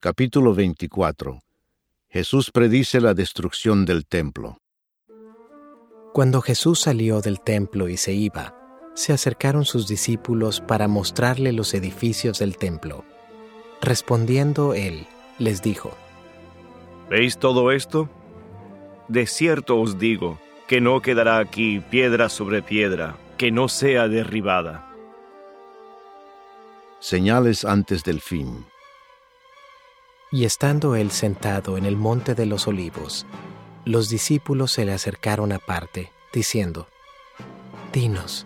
Capítulo 24 Jesús predice la destrucción del templo. Cuando Jesús salió del templo y se iba, se acercaron sus discípulos para mostrarle los edificios del templo. Respondiendo él, les dijo, ¿Veis todo esto? De cierto os digo que no quedará aquí piedra sobre piedra que no sea derribada. Señales antes del fin. Y estando él sentado en el monte de los olivos, los discípulos se le acercaron aparte, diciendo, Dinos,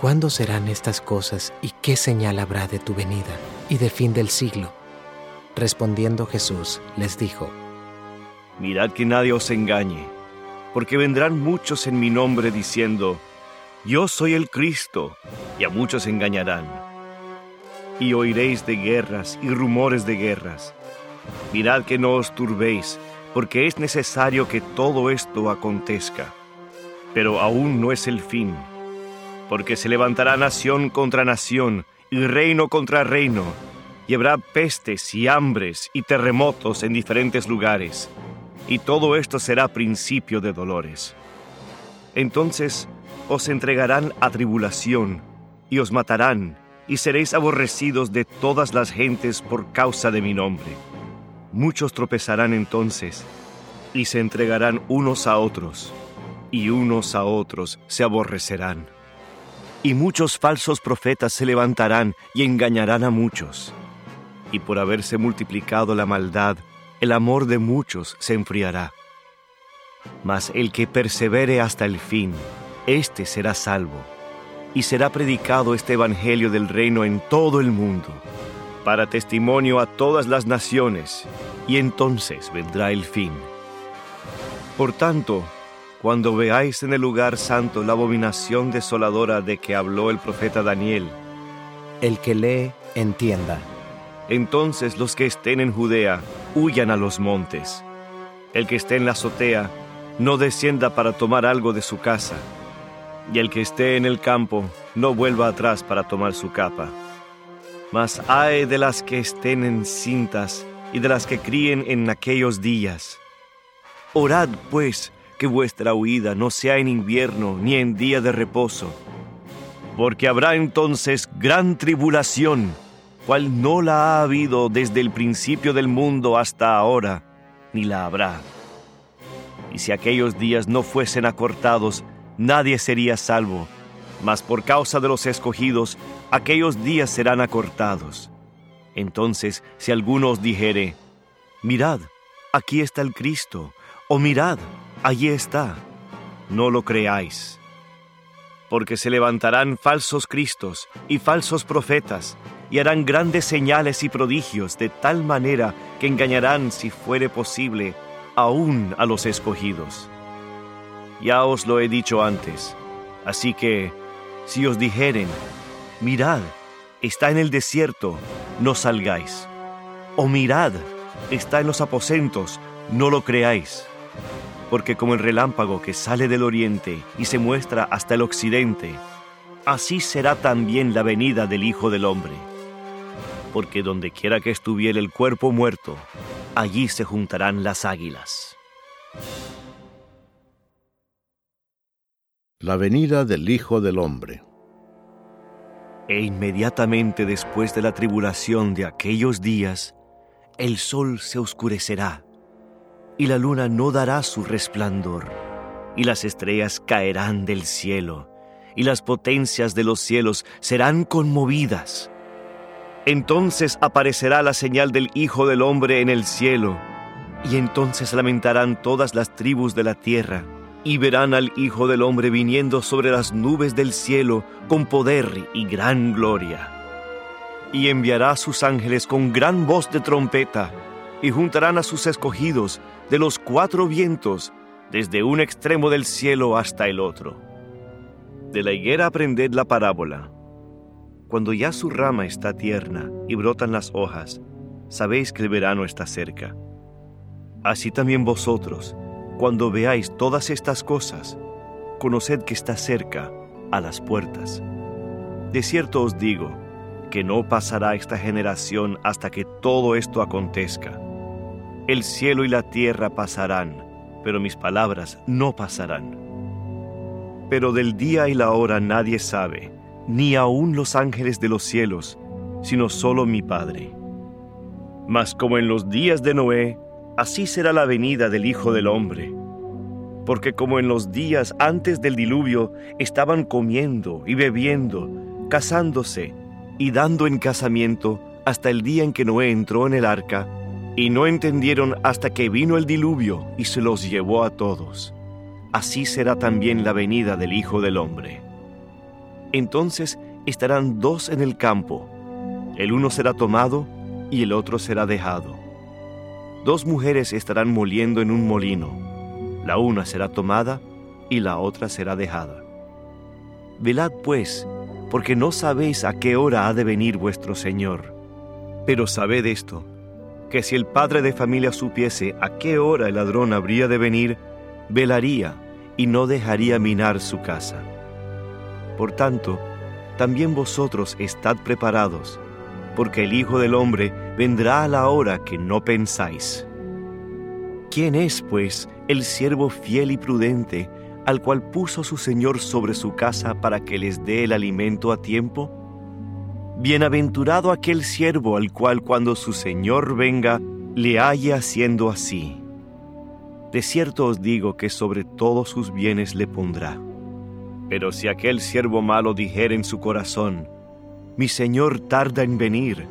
¿cuándo serán estas cosas y qué señal habrá de tu venida y del fin del siglo? Respondiendo Jesús, les dijo, Mirad que nadie os engañe, porque vendrán muchos en mi nombre diciendo, Yo soy el Cristo, y a muchos engañarán. Y oiréis de guerras y rumores de guerras. Mirad que no os turbéis, porque es necesario que todo esto acontezca. Pero aún no es el fin, porque se levantará nación contra nación y reino contra reino, y habrá pestes y hambres y terremotos en diferentes lugares, y todo esto será principio de dolores. Entonces os entregarán a tribulación, y os matarán, y seréis aborrecidos de todas las gentes por causa de mi nombre Muchos tropezarán entonces y se entregarán unos a otros, y unos a otros se aborrecerán. Y muchos falsos profetas se levantarán y engañarán a muchos. Y por haberse multiplicado la maldad, el amor de muchos se enfriará. Mas el que persevere hasta el fin, éste será salvo, y será predicado este Evangelio del reino en todo el mundo para testimonio a todas las naciones, y entonces vendrá el fin. Por tanto, cuando veáis en el lugar santo la abominación desoladora de que habló el profeta Daniel, el que lee, entienda. Entonces los que estén en Judea, huyan a los montes. El que esté en la azotea, no descienda para tomar algo de su casa. Y el que esté en el campo, no vuelva atrás para tomar su capa mas hay de las que estén encintas y de las que críen en aquellos días. Orad, pues, que vuestra huida no sea en invierno ni en día de reposo, porque habrá entonces gran tribulación, cual no la ha habido desde el principio del mundo hasta ahora, ni la habrá. Y si aquellos días no fuesen acortados, nadie sería salvo mas por causa de los escogidos, aquellos días serán acortados. Entonces, si alguno os dijere, mirad, aquí está el Cristo, o mirad, allí está, no lo creáis. Porque se levantarán falsos Cristos y falsos profetas, y harán grandes señales y prodigios de tal manera que engañarán, si fuere posible, aún a los escogidos. Ya os lo he dicho antes, así que si os dijeren, mirad, está en el desierto, no salgáis. O mirad, está en los aposentos, no lo creáis. Porque como el relámpago que sale del oriente y se muestra hasta el occidente, así será también la venida del Hijo del Hombre. Porque donde quiera que estuviera el cuerpo muerto, allí se juntarán las águilas. La venida del Hijo del Hombre. E inmediatamente después de la tribulación de aquellos días, el sol se oscurecerá, y la luna no dará su resplandor, y las estrellas caerán del cielo, y las potencias de los cielos serán conmovidas. Entonces aparecerá la señal del Hijo del Hombre en el cielo, y entonces lamentarán todas las tribus de la tierra y verán al Hijo del Hombre viniendo sobre las nubes del cielo con poder y gran gloria. Y enviará a sus ángeles con gran voz de trompeta, y juntarán a sus escogidos de los cuatro vientos, desde un extremo del cielo hasta el otro. De la higuera aprended la parábola. Cuando ya su rama está tierna y brotan las hojas, sabéis que el verano está cerca. Así también vosotros, cuando veáis todas estas cosas, conoced que está cerca, a las puertas. De cierto os digo, que no pasará esta generación hasta que todo esto acontezca. El cielo y la tierra pasarán, pero mis palabras no pasarán. Pero del día y la hora nadie sabe, ni aun los ángeles de los cielos, sino solo mi Padre. Mas como en los días de Noé, así será la venida del Hijo del Hombre. Porque como en los días antes del diluvio estaban comiendo y bebiendo, casándose y dando en casamiento hasta el día en que Noé entró en el arca, y no entendieron hasta que vino el diluvio y se los llevó a todos. Así será también la venida del Hijo del Hombre. Entonces estarán dos en el campo, el uno será tomado y el otro será dejado. Dos mujeres estarán moliendo en un molino, la una será tomada y la otra será dejada. Velad pues, porque no sabéis a qué hora ha de venir vuestro Señor. Pero sabed esto, que si el padre de familia supiese a qué hora el ladrón habría de venir, velaría y no dejaría minar su casa. Por tanto, también vosotros estad preparados, porque el Hijo del Hombre vendrá a la hora que no pensáis. ¿Quién es, pues, el siervo fiel y prudente, al cual puso su Señor sobre su casa para que les dé el alimento a tiempo? Bienaventurado aquel siervo al cual cuando su Señor venga, le halle haciendo así. De cierto os digo que sobre todos sus bienes le pondrá. Pero si aquel siervo malo dijere en su corazón, mi señor tarda en venir,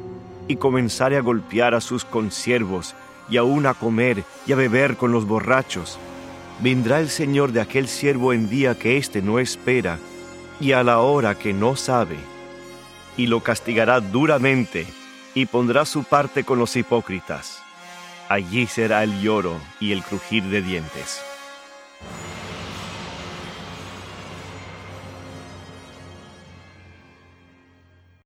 y comenzare a golpear a sus consiervos, y aún a comer y a beber con los borrachos, vendrá el señor de aquel siervo en día que éste no espera, y a la hora que no sabe, y lo castigará duramente, y pondrá su parte con los hipócritas. Allí será el lloro y el crujir de dientes.